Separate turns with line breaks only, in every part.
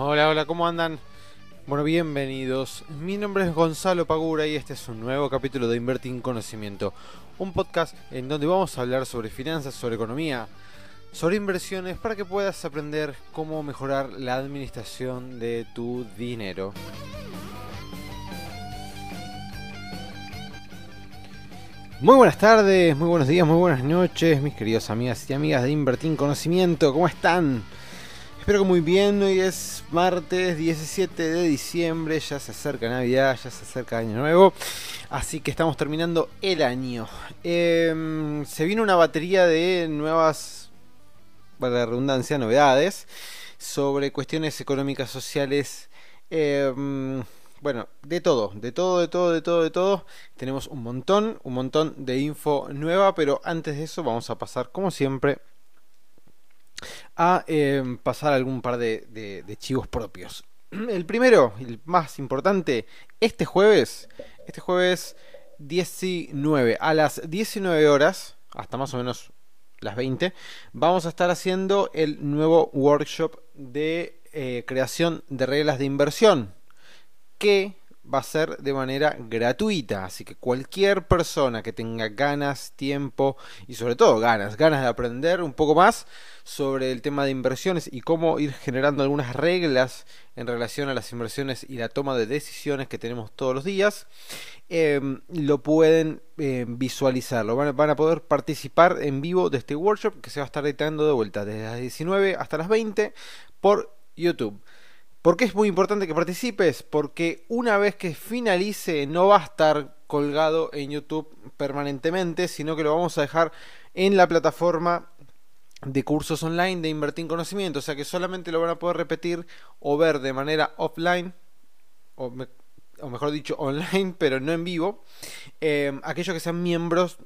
Hola, hola, ¿cómo andan? Bueno, bienvenidos. Mi nombre es Gonzalo Pagura y este es un nuevo capítulo de Invertir en Conocimiento, un podcast en donde vamos a hablar sobre finanzas, sobre economía, sobre inversiones para que puedas aprender cómo mejorar la administración de tu dinero. Muy buenas tardes, muy buenos días, muy buenas noches, mis queridos amigas y amigas de Invertir en Conocimiento, ¿cómo están? Espero que muy bien, hoy es martes 17 de diciembre, ya se acerca Navidad, ya se acerca Año Nuevo, así que estamos terminando el año. Em, se vino una batería de nuevas, para la redundancia, novedades sobre cuestiones económicas, sociales, em, bueno, de todo, de todo, de todo, de todo, de todo. Tenemos un montón, un montón de info nueva, pero antes de eso vamos a pasar, como siempre, a em, pasar algún par de, de, chivos propios. El primero, el más importante, este jueves, este jueves 19, a las 19 horas, hasta más o menos las 20, vamos a estar haciendo el nuevo workshop de eh, creación de reglas de inversión que va a ser de manera gratuita, así que cualquier persona que tenga ganas, tiempo y sobre todo ganas, ganas de aprender un poco más sobre el tema de inversiones y cómo ir generando algunas reglas en relación a las inversiones y la toma de decisiones que tenemos todos los días, em, lo pueden em, visualizar, lo van, van, a poder participar en vivo de este workshop que se va a estar editando de vuelta desde las 19 hasta las 20 por YouTube. ¿Por qué es muy importante que participes? Porque una vez que finalice no va a estar colgado en YouTube permanentemente, sino que lo vamos a dejar en la plataforma de cursos online de Invertir en Conocimiento. O sea que solamente lo van a poder repetir o ver de manera offline, o, mejor dicho, online, pero no en vivo, eh, aquellos que sean miembros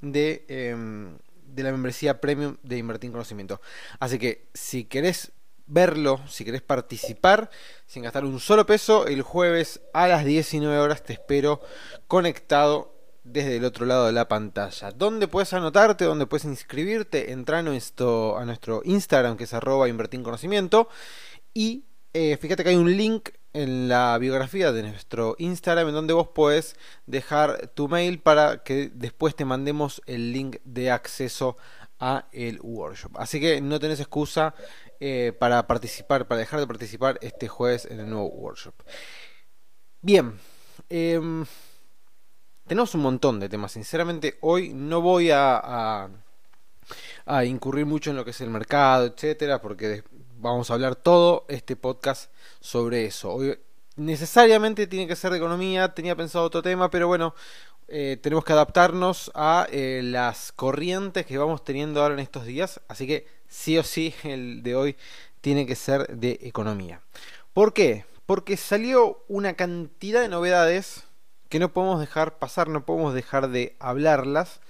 de, eh, de la membresía premium de Invertir en Conocimiento. Así que si querés verlo, si querés participar sin gastar un solo peso, el jueves a las 19 horas te espero conectado desde el otro lado de la pantalla. ¿Dónde puedes anotarte? ¿Dónde puedes inscribirte? Entra a nuestro, a nuestro Instagram que es arroba y eh, fíjate que hay un link en la biografía de nuestro Instagram en donde vos podés dejar tu mail para que después te mandemos el link de acceso a el workshop. Así que no tenés excusa eh, para participar, para dejar de participar este jueves en el nuevo workshop. Bien, em, tenemos un montón de temas. Sinceramente, hoy no voy a, a, incurrir mucho en lo que es el mercado, etcétera, porque vamos a hablar todo este podcast sobre eso. Hoy necesariamente tiene que ser de economía, tenía pensado otro tema, pero bueno, eh, tenemos que adaptarnos a eh, las corrientes que vamos teniendo ahora en estos días, así que sí o sí el de hoy tiene que ser de economía. ¿Por qué? Porque salió una cantidad de novedades que no podemos dejar pasar, no podemos dejar de hablarlas.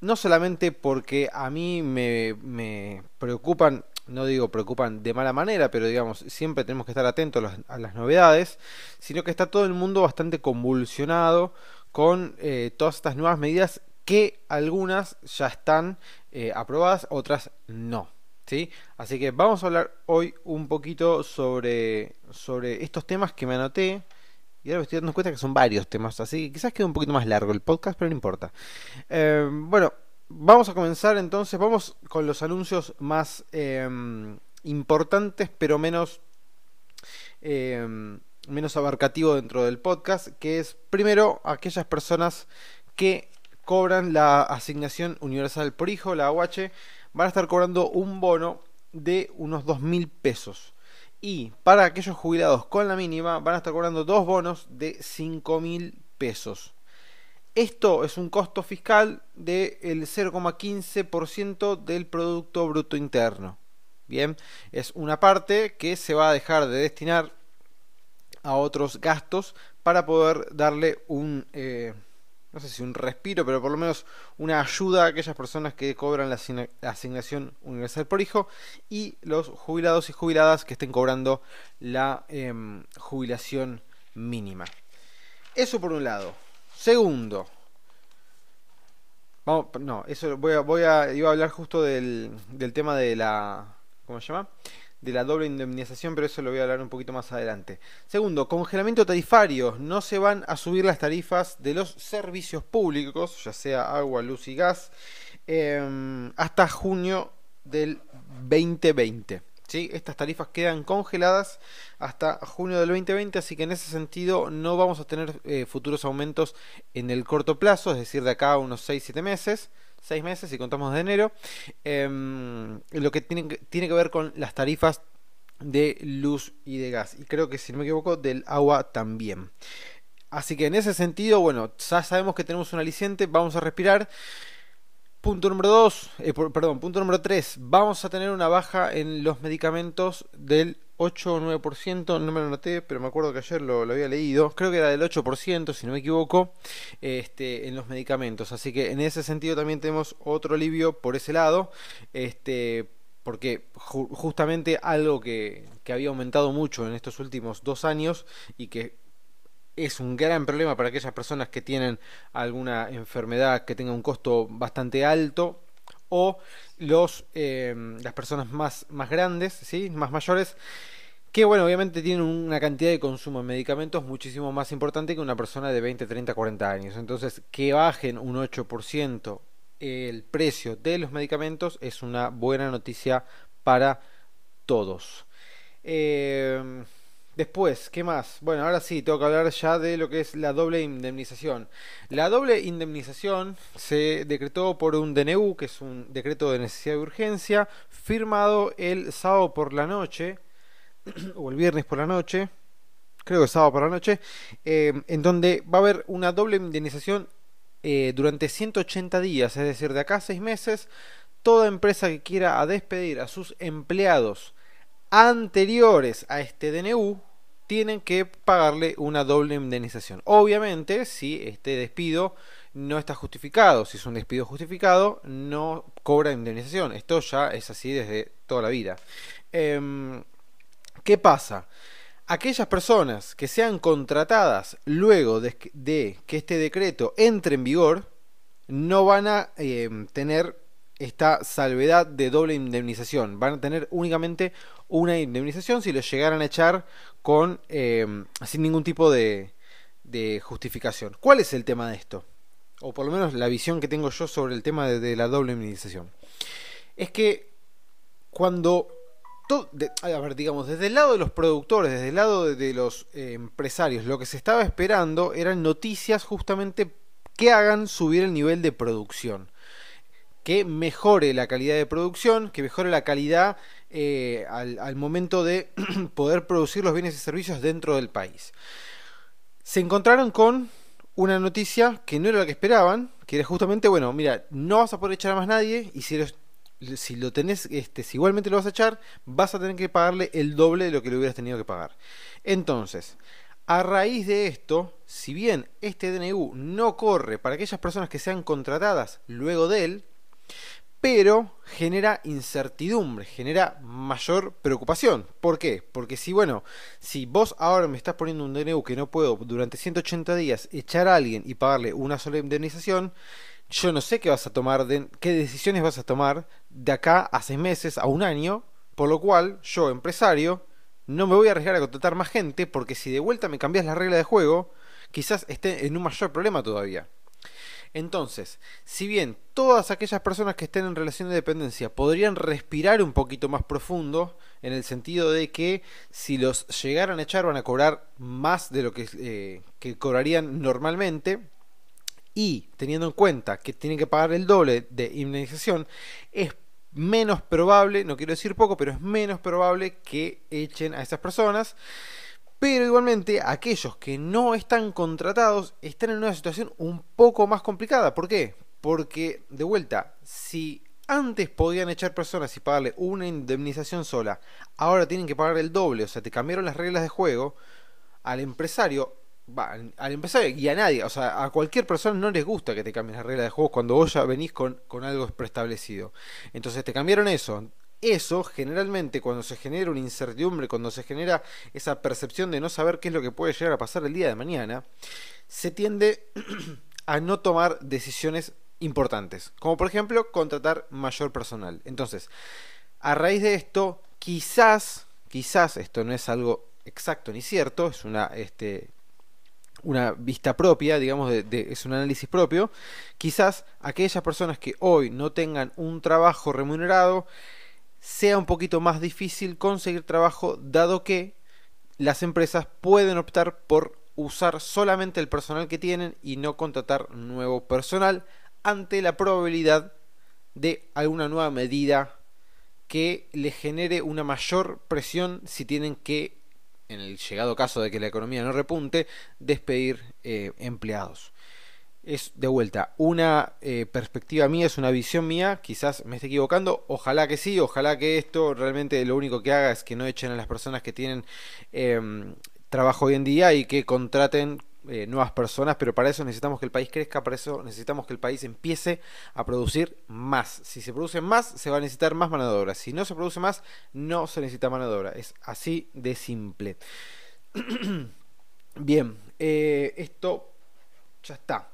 No solamente porque a mí me, me preocupan, no digo preocupan de mala manera, pero digamos, siempre tenemos que estar atentos a las novedades, sino que está todo el mundo bastante convulsionado con eh, todas estas nuevas medidas que algunas ya están eh, aprobadas, otras no. ¿sí? Así que vamos a hablar hoy un poquito sobre, sobre estos temas que me anoté. Y ahora me estoy dando cuenta que son varios temas, así que quizás quede un poquito más largo el podcast, pero no importa. Eh, bueno, vamos a comenzar entonces, vamos con los anuncios más em, importantes, pero menos em, menos abarcativo dentro del podcast, que es primero aquellas personas que cobran la asignación universal por hijo, la AUH, van a estar cobrando un bono de unos 2.000 pesos. Y para aquellos jubilados con la mínima van a estar cobrando dos bonos de 5.000 pesos. Esto es un costo fiscal del 0,15% del Producto Bruto Interno. Bien, es una parte que se va a dejar de destinar a otros gastos para poder darle un, eh, no sé si un respiro, pero por lo menos una ayuda a aquellas personas que cobran la, asignación universal por hijo y los jubilados y jubiladas que estén cobrando la em, jubilación mínima. Eso por un lado. Segundo, vamos, no, eso voy a, voy a, iba a hablar justo del, del tema de la, ¿cómo se llama? De la doble indemnización, pero eso lo voy a hablar un poquito más adelante. Segundo, congelamiento tarifario. No se van a subir las tarifas de los servicios públicos, ya sea agua, luz y gas, em, hasta junio del 2020. ¿sí? Estas tarifas quedan congeladas hasta junio del 2020, así que en ese sentido no vamos a tener eh, futuros aumentos en el corto plazo, es decir, de acá a unos 6-7 meses seis meses si contamos de enero. Em, lo que tiene, tiene que ver con las tarifas de luz y de gas. Y creo que si no me equivoco, del agua también. Así que en ese sentido, bueno, ya sabemos que tenemos un aliciente, vamos a respirar. Punto número 2, eh, perdón, punto número 3, vamos a tener una baja en los medicamentos del 8 o 9%, no me lo noté, pero me acuerdo que ayer lo, había leído, creo que era del 8%, si no me equivoco, este, en los medicamentos. Así que en ese sentido también tenemos otro alivio por ese lado, este, porque justamente algo que, que había aumentado mucho en estos últimos dos años y que es un gran problema para aquellas personas que tienen alguna enfermedad que tenga un costo bastante alto o los, eh, las personas más, más grandes, ¿sí? más mayores, que bueno, obviamente tienen una cantidad de consumo de medicamentos muchísimo más importante que una persona de 20, 30, 40 años. Entonces, que bajen un 8% el precio de los medicamentos es una buena noticia para todos. Eh, Después, ¿qué más? Bueno, ahora sí, tengo que hablar ya de lo que es la doble indemnización. La doble indemnización se decretó por un DNU, que es un decreto de necesidad de urgencia, firmado el sábado por la noche, o el viernes por la noche, creo que sábado por la noche, eh, en donde va a haber una doble indemnización eh, durante 180 días, es decir, de acá a 6 meses, toda empresa que quiera despedir a sus empleados anteriores a este DNU tienen que pagarle una doble indemnización. Obviamente, si este despido no está justificado, si es un despido justificado, no cobra indemnización. Esto ya es así desde toda la vida. Em, ¿Qué pasa? Aquellas personas que sean contratadas luego de, que este decreto entre en vigor, no van a em, tener esta salvedad de doble indemnización. Van a tener únicamente una indemnización si lo llegaran a echar con eh, sin ningún tipo de, justificación. ¿Cuál es el tema de esto? O por lo menos la visión que tengo yo sobre el tema de, la doble indemnización. Es que cuando... a ver, digamos, desde el lado de los productores, desde el lado de, los eh, empresarios, lo que se estaba esperando eran noticias justamente que hagan subir el nivel de producción que mejore la calidad de producción, que mejore la calidad eh, al, momento de poder producir los bienes y servicios dentro del país. Se encontraron con una noticia que no era la que esperaban, que era justamente, bueno, mira, no vas a poder echar a más nadie y si, lo tenés, este, si igualmente lo vas a echar, vas a tener que pagarle el doble de lo que le hubieras tenido que pagar. Entonces, a raíz de esto, si bien este DNU no corre para aquellas personas que sean contratadas luego de él, pero genera incertidumbre, genera mayor preocupación. ¿Por qué? Porque si, bueno, si vos ahora me estás poniendo un DNU que no puedo durante 180 días echar a alguien y pagarle una sola indemnización, yo no sé qué vas a tomar, qué decisiones vas a tomar de acá a seis meses, a un año, por lo cual yo, empresario, no me voy a arriesgar a contratar más gente porque si de vuelta me cambias la regla de juego, quizás esté en un mayor problema todavía. Entonces, si bien todas aquellas personas que estén en relación de dependencia podrían respirar un poquito más profundo, en el sentido de que si los llegaran a echar van a cobrar más de lo que, eh, que cobrarían normalmente, y teniendo en cuenta que tienen que pagar el doble de indemnización, es menos probable, no quiero decir poco, pero es menos probable que echen a esas personas. Pero igualmente aquellos que no están contratados están en una situación un poco más complicada. ¿Por qué? Porque, de vuelta, si antes podían echar personas y pagarle una indemnización sola, ahora tienen que pagar el doble, o sea, te cambiaron las reglas de juego, al empresario, al empresario y a nadie, o sea, a cualquier persona no les gusta que te cambien las reglas de juego cuando vos ya venís con, con algo preestablecido. Entonces te cambiaron eso, eso generalmente cuando se genera una incertidumbre, cuando se genera esa percepción de no saber qué es lo que puede llegar a pasar el día de mañana, se tiende a no tomar decisiones importantes, como por ejemplo contratar mayor personal. Entonces, a raíz de esto, quizás, quizás, esto no es algo exacto ni cierto, es una, este, una vista propia, digamos, es un análisis propio, quizás aquellas personas que hoy no tengan un trabajo remunerado, sea un poquito más difícil conseguir trabajo, dado que las empresas pueden optar por usar solamente el personal que tienen y no contratar nuevo personal ante la probabilidad de alguna nueva medida que le genere una mayor presión si tienen que en el llegado caso de que la economía no repunte, despedir eh, empleados. Es de vuelta una eh, perspectiva mía, es una visión mía, quizás me esté equivocando, ojalá que sí, ojalá que esto realmente lo único que haga es que no echen a las personas que tienen em, trabajo hoy en día y que contraten eh, nuevas personas, pero para eso necesitamos que el país crezca, para eso necesitamos que el país empiece a producir más. Si se produce más, se va a necesitar más mano de obra. Si no se produce más, no se necesita mano de obra. Es así de simple. Bien, eh, esto ya está.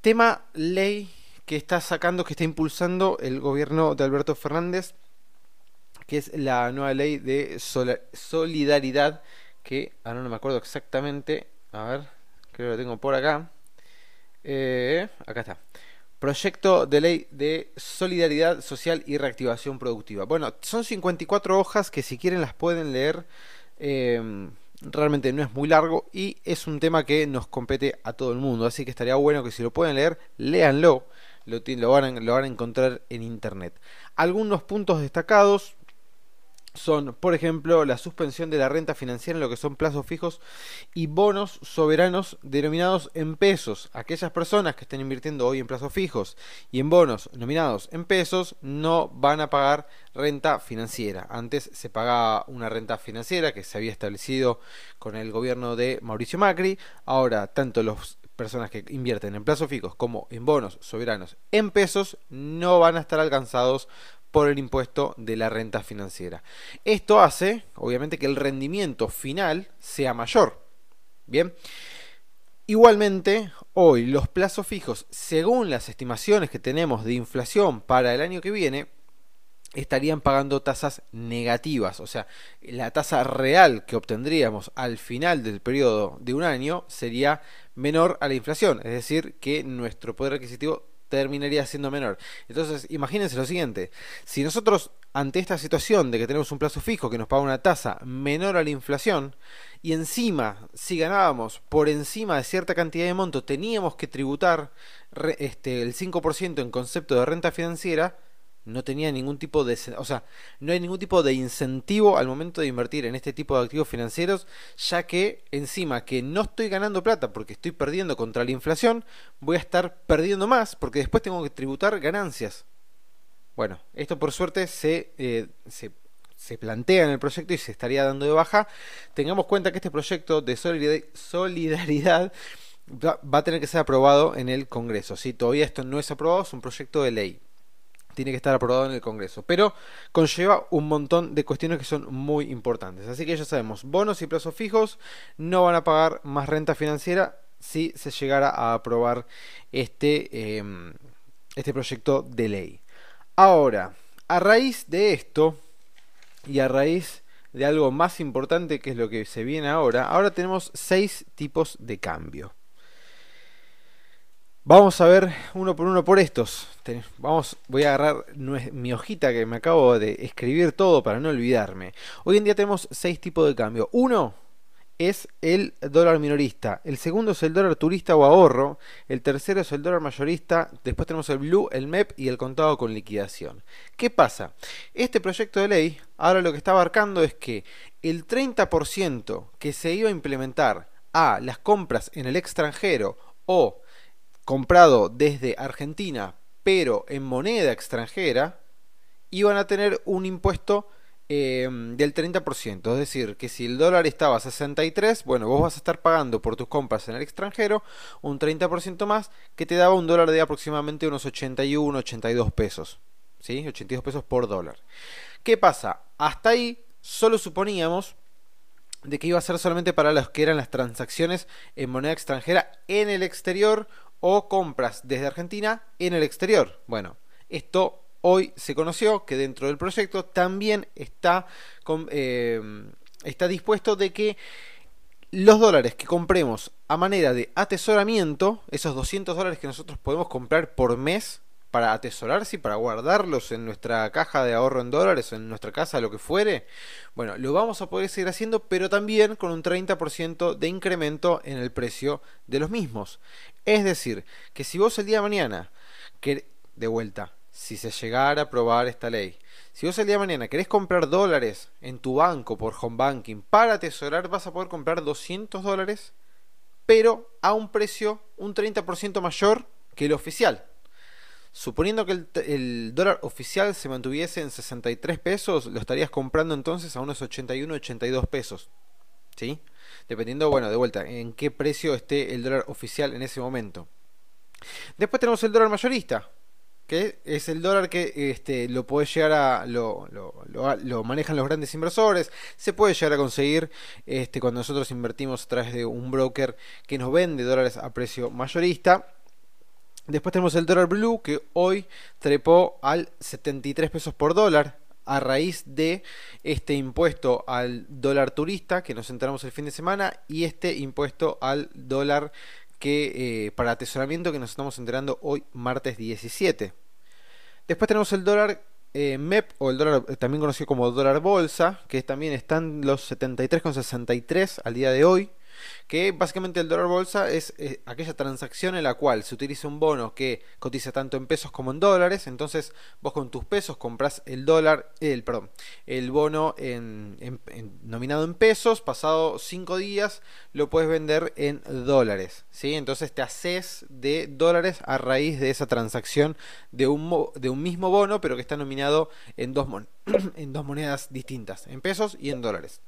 Tema ley que está sacando, que está impulsando el gobierno de Alberto Fernández, que es la nueva ley de solidaridad, que ahora no me acuerdo exactamente a ver, creo que lo tengo por acá. Eh, acá está. Proyecto de ley de solidaridad social y reactivación productiva. Bueno, son 54 hojas que si quieren las pueden leer. Em, realmente no es muy largo y es un tema que nos compete a todo el mundo. Así que estaría bueno que si lo pueden leer, léanlo. Lo, lo, van, a encontrar en internet. Algunos puntos destacados son, por ejemplo, la suspensión de la renta financiera en lo que son plazos fijos y bonos soberanos denominados en pesos. Aquellas personas que estén invirtiendo hoy en plazos fijos y en bonos nominados en pesos no van a pagar renta financiera. Antes se pagaba una renta financiera que se había establecido con el gobierno de Mauricio Macri. Ahora, tanto las personas que invierten en plazos fijos como en bonos soberanos en pesos no van a estar alcanzados por el impuesto de la renta financiera. Esto hace, obviamente, que el rendimiento final sea mayor. Bien. Igualmente, hoy los plazos fijos, según las estimaciones que tenemos de inflación para el año que viene, estarían pagando tasas negativas. O sea, la tasa real que obtendríamos al final del periodo de un año sería menor a la inflación. Es decir, que nuestro poder adquisitivo terminaría siendo menor. Entonces, imagínense lo siguiente, si nosotros ante esta situación de que tenemos un plazo fijo que nos paga una tasa menor a la inflación, y encima, si ganábamos por encima de cierta cantidad de monto, teníamos que tributar este, el 5% en concepto de renta financiera, no tenía ningún tipo de, o sea, no hay ningún tipo de incentivo al momento de invertir en este tipo de activos financieros, ya que encima que no estoy ganando plata porque estoy perdiendo contra la inflación, voy a estar perdiendo más porque después tengo que tributar ganancias. Bueno, esto por suerte se, eh, se, se plantea en el proyecto y se estaría dando de baja. Tengamos cuenta que este proyecto de solidaridad va a tener que ser aprobado en el Congreso. Si todavía esto no es aprobado, es un proyecto de ley tiene que estar aprobado en el Congreso. Pero conlleva un montón de cuestiones que son muy importantes. Así que ya sabemos, bonos y plazos fijos no van a pagar más renta financiera si se llegara a aprobar este, em, este proyecto de ley. Ahora, a raíz de esto y a raíz de algo más importante que es lo que se viene ahora, ahora tenemos seis tipos de cambio. Vamos a ver uno por uno por estos. Vamos, voy a agarrar mi hojita que me acabo de escribir todo para no olvidarme. Hoy en día tenemos seis tipos de cambio. Uno es el dólar minorista. El segundo es el dólar turista o ahorro. El tercero es el dólar mayorista. Después tenemos el blue, el MEP y el contado con liquidación. ¿Qué pasa? Este proyecto de ley ahora lo que está abarcando es que el 30% que se iba a implementar a las compras en el extranjero o comprado desde Argentina, pero en moneda extranjera, iban a tener un impuesto eh, del 30%. Es decir, que si el dólar estaba a 63, bueno, vos vas a estar pagando por tus compras en el extranjero un 30% más, que te daba un dólar de aproximadamente unos 81, 82 pesos. ¿Sí? 82 pesos por dólar. ¿Qué pasa? Hasta ahí solo suponíamos de que iba a ser solamente para los que eran las transacciones en moneda extranjera en el exterior o compras desde Argentina en el exterior. Bueno, esto hoy se conoció que dentro del proyecto también está, eh, está dispuesto de que los dólares que compremos a manera de atesoramiento, esos 200 dólares que nosotros podemos comprar por mes para atesorarse y para guardarlos en nuestra caja de ahorro en dólares, en nuestra casa, lo que fuere, bueno, lo vamos a poder seguir haciendo, pero también con un 30% de incremento en el precio de los mismos. Es decir, que si vos el día de mañana, de vuelta, si se llegara a aprobar esta ley, si vos el día de mañana querés comprar dólares en tu banco por home banking para atesorar, vas a poder comprar 200 dólares, pero a un precio un 30% mayor que el oficial. Suponiendo que el, dólar oficial se mantuviese en 63 pesos, lo estarías comprando entonces a unos 81, 82 pesos. ¿Sí? Dependiendo, bueno, de vuelta, en qué precio esté el dólar oficial en ese momento. Después tenemos el dólar mayorista, que es el dólar que este, lo puede llegar a lo, lo, manejan los grandes inversores se puede llegar a conseguir este, cuando nosotros invertimos a través de un broker que nos vende dólares a precio mayorista después tenemos el dólar blue que hoy trepó al 73 pesos por dólar a raíz de este impuesto al dólar turista que nos enteramos el fin de semana y este impuesto al dólar que eh, para atesoramiento que nos estamos enterando hoy martes 17. Después tenemos el dólar eh, MEP o el dólar eh, también conocido como dólar bolsa, que también están los 73,63 al día de hoy que básicamente el dólar bolsa es eh, aquella transacción en la cual se utiliza un bono que cotiza tanto en pesos como en dólares, entonces vos con tus pesos compras el dólar, el perdón, el bono en, nominado en pesos, pasado 5 días lo puedes vender en dólares, ¿sí? Entonces te haces de dólares a raíz de esa transacción de un, de un mismo bono, pero que está nominado en dos, en dos monedas distintas, en pesos y en dólares.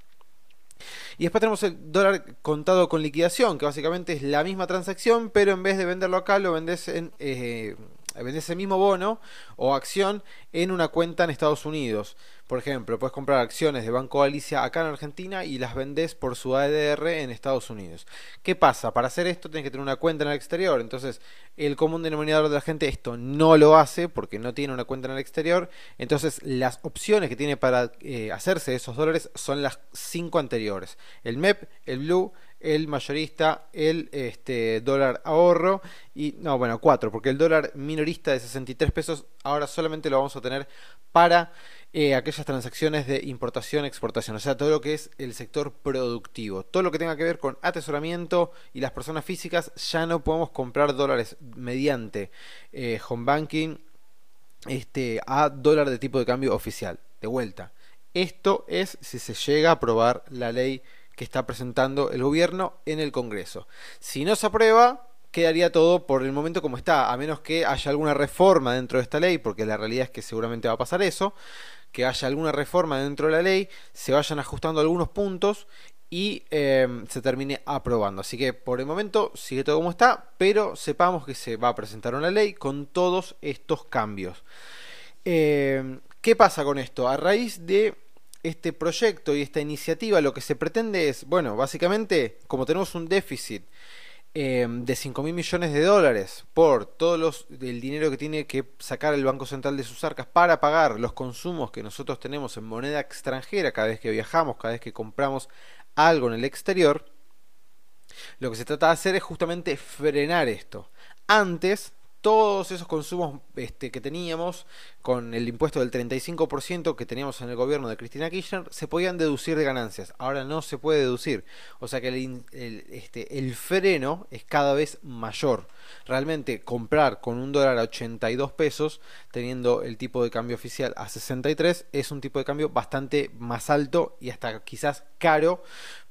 Y después tenemos el dólar contado con liquidación, que básicamente es la misma transacción, pero en vez de venderlo acá, lo vendes en, eh, ese mismo bono o acción en una cuenta en Estados Unidos. Por ejemplo, puedes comprar acciones de Banco Galicia acá en Argentina y las vendes por su ADR en Estados Unidos. ¿Qué pasa? Para hacer esto tienes que tener una cuenta en el exterior. Entonces, el común denominador de la gente esto no lo hace porque no tiene una cuenta en el exterior. Entonces, las opciones que tiene para eh, hacerse esos dólares son las cinco anteriores. El MEP, el Blue, el mayorista, el este, dólar ahorro y, no, bueno, 4, porque el dólar minorista de 63 pesos ahora solamente lo vamos a tener para eh, aquellas transacciones de importación, exportación, o sea, todo lo que es el sector productivo, todo lo que tenga que ver con atesoramiento y las personas físicas, ya no podemos comprar dólares mediante eh, home banking este, a dólar de tipo de cambio oficial, de vuelta. Esto es si se llega a aprobar la ley que está presentando el gobierno en el Congreso. Si no se aprueba, quedaría todo por el momento como está, a menos que haya alguna reforma dentro de esta ley, porque la realidad es que seguramente va a pasar eso, que haya alguna reforma dentro de la ley, se vayan ajustando algunos puntos y em, se termine aprobando. Así que por el momento sigue todo como está, pero sepamos que se va a presentar una ley con todos estos cambios. Em, ¿Qué pasa con esto? A raíz de este proyecto y esta iniciativa lo que se pretende es, bueno, básicamente como tenemos un déficit em, de 5 mil millones de dólares por todo los, el dinero que tiene que sacar el Banco Central de sus arcas para pagar los consumos que nosotros tenemos en moneda extranjera cada vez que viajamos, cada vez que compramos algo en el exterior, lo que se trata de hacer es justamente frenar esto. Antes todos esos consumos este, que teníamos con el impuesto del 35% que teníamos en el gobierno de Cristina Kirchner se podían deducir de ganancias. Ahora no se puede deducir. O sea que el, este, el freno es cada vez mayor. Realmente comprar con un dólar a 82 pesos, teniendo el tipo de cambio oficial a 63, es un tipo de cambio bastante más alto y hasta quizás caro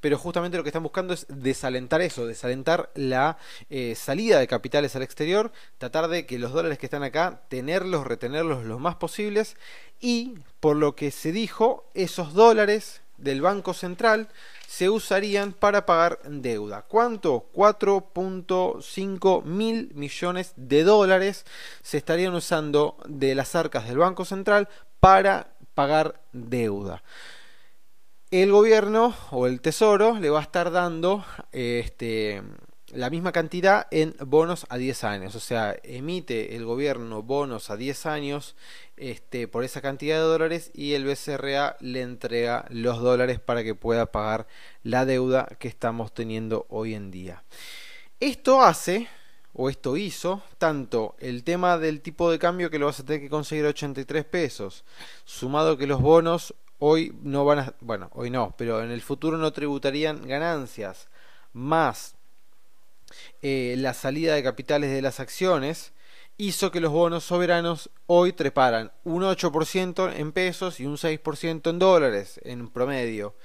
pero justamente lo que están buscando es desalentar eso, desalentar la eh, salida de capitales al exterior, tratar de que los dólares que están acá, tenerlos, retenerlos lo más posibles y, por lo que se dijo, esos dólares del Banco Central se usarían para pagar deuda. ¿Cuánto? 4.5 mil millones de dólares se estarían usando de las arcas del Banco Central para pagar deuda el gobierno o el tesoro le va a estar dando este la misma cantidad en bonos a 10 años. O sea, emite el gobierno bonos a 10 años este, por esa cantidad de dólares y el BCRA le entrega los dólares para que pueda pagar la deuda que estamos teniendo hoy en día. Esto hace, o esto hizo, tanto el tema del tipo de cambio que lo vas a tener que conseguir a 83 pesos, sumado que los bonos hoy no van a, bueno, hoy no, pero en el futuro no tributarían ganancias, más eh, la salida de capitales de las acciones, hizo que los bonos soberanos hoy treparan un 8% en pesos y un 6% en dólares en promedio.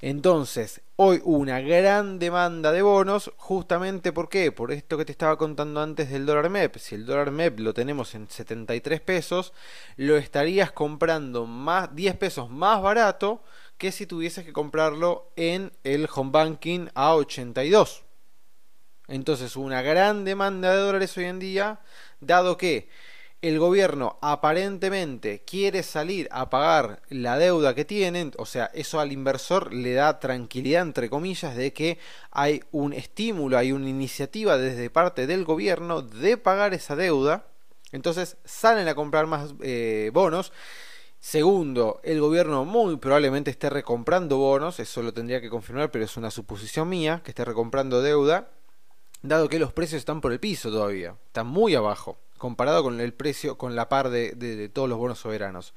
Entonces, hoy una gran demanda de bonos, justamente ¿por qué? Por esto que te estaba contando antes del dólar MEP. Si el dólar MEP lo tenemos en 73 pesos, lo estarías comprando más 10 pesos más barato que si tuvieses que comprarlo en el home banking a 82. Entonces, una gran demanda de dólares hoy en día, dado que el gobierno aparentemente quiere salir a pagar la deuda que tienen, o sea, eso al inversor le da tranquilidad, entre comillas, de que hay un estímulo, hay una iniciativa desde parte del gobierno de pagar esa deuda, entonces salen a comprar más eh, bonos. Segundo, el gobierno muy probablemente esté recomprando bonos, eso lo tendría que confirmar, pero es una suposición mía, que esté recomprando deuda, dado que los precios están por el piso todavía, están muy abajo comparado con el precio, con la par de, todos los bonos soberanos.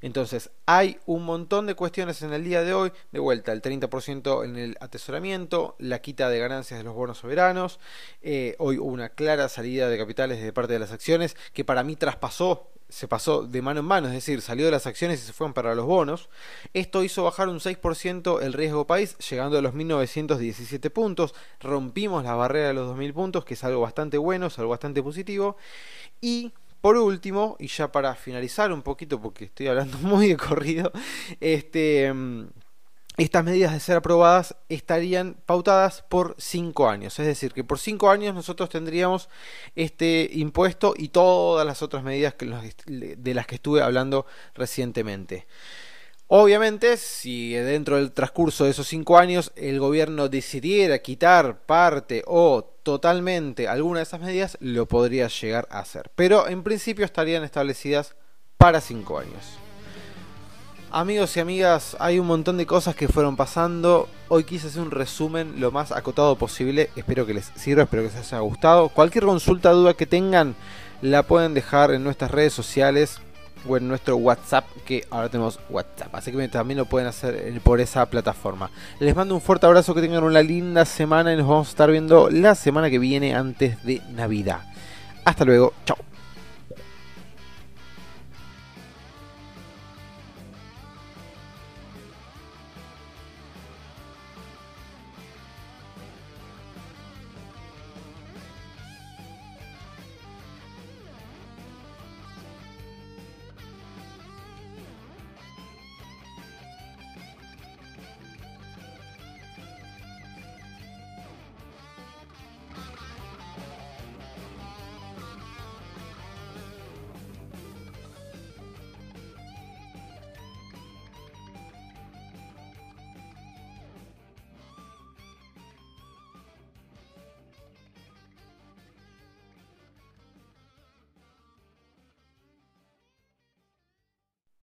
Entonces, hay un montón de cuestiones en el día de hoy. De vuelta, el 30% en el atesoramiento, la quita de ganancias de los bonos soberanos. Eh, hoy una clara salida de capitales de parte de las acciones que para mí traspasó se pasó de mano en mano, es decir, salió de las acciones y se fueron para los bonos. Esto hizo bajar un 6% el riesgo país, llegando a los 1917 puntos. Rompimos la barrera de los 2000 puntos, que es algo bastante bueno, es algo bastante positivo. Y por último, y ya para finalizar un poquito, porque estoy hablando muy de corrido, este mm, estas medidas de ser aprobadas estarían pautadas por 5 años. Es decir, que por 5 años nosotros tendríamos este impuesto y todas las otras medidas de las que estuve hablando recientemente. Obviamente, si dentro del transcurso de esos 5 años el gobierno decidiera quitar parte o totalmente alguna de esas medidas, lo podría llegar a hacer. Pero en principio estarían establecidas para 5 años. Amigos y amigas, hay un montón de cosas que fueron pasando. Hoy quise hacer un resumen lo más acotado posible. Espero que les sirva, espero que les haya gustado. Cualquier consulta, duda que tengan, la pueden dejar en nuestras redes sociales o en nuestro WhatsApp, que ahora tenemos WhatsApp. Así que también lo pueden hacer por esa plataforma. Les mando un fuerte abrazo, que tengan una linda semana y nos vamos a estar viendo la semana que viene antes de Navidad. Hasta luego, chao.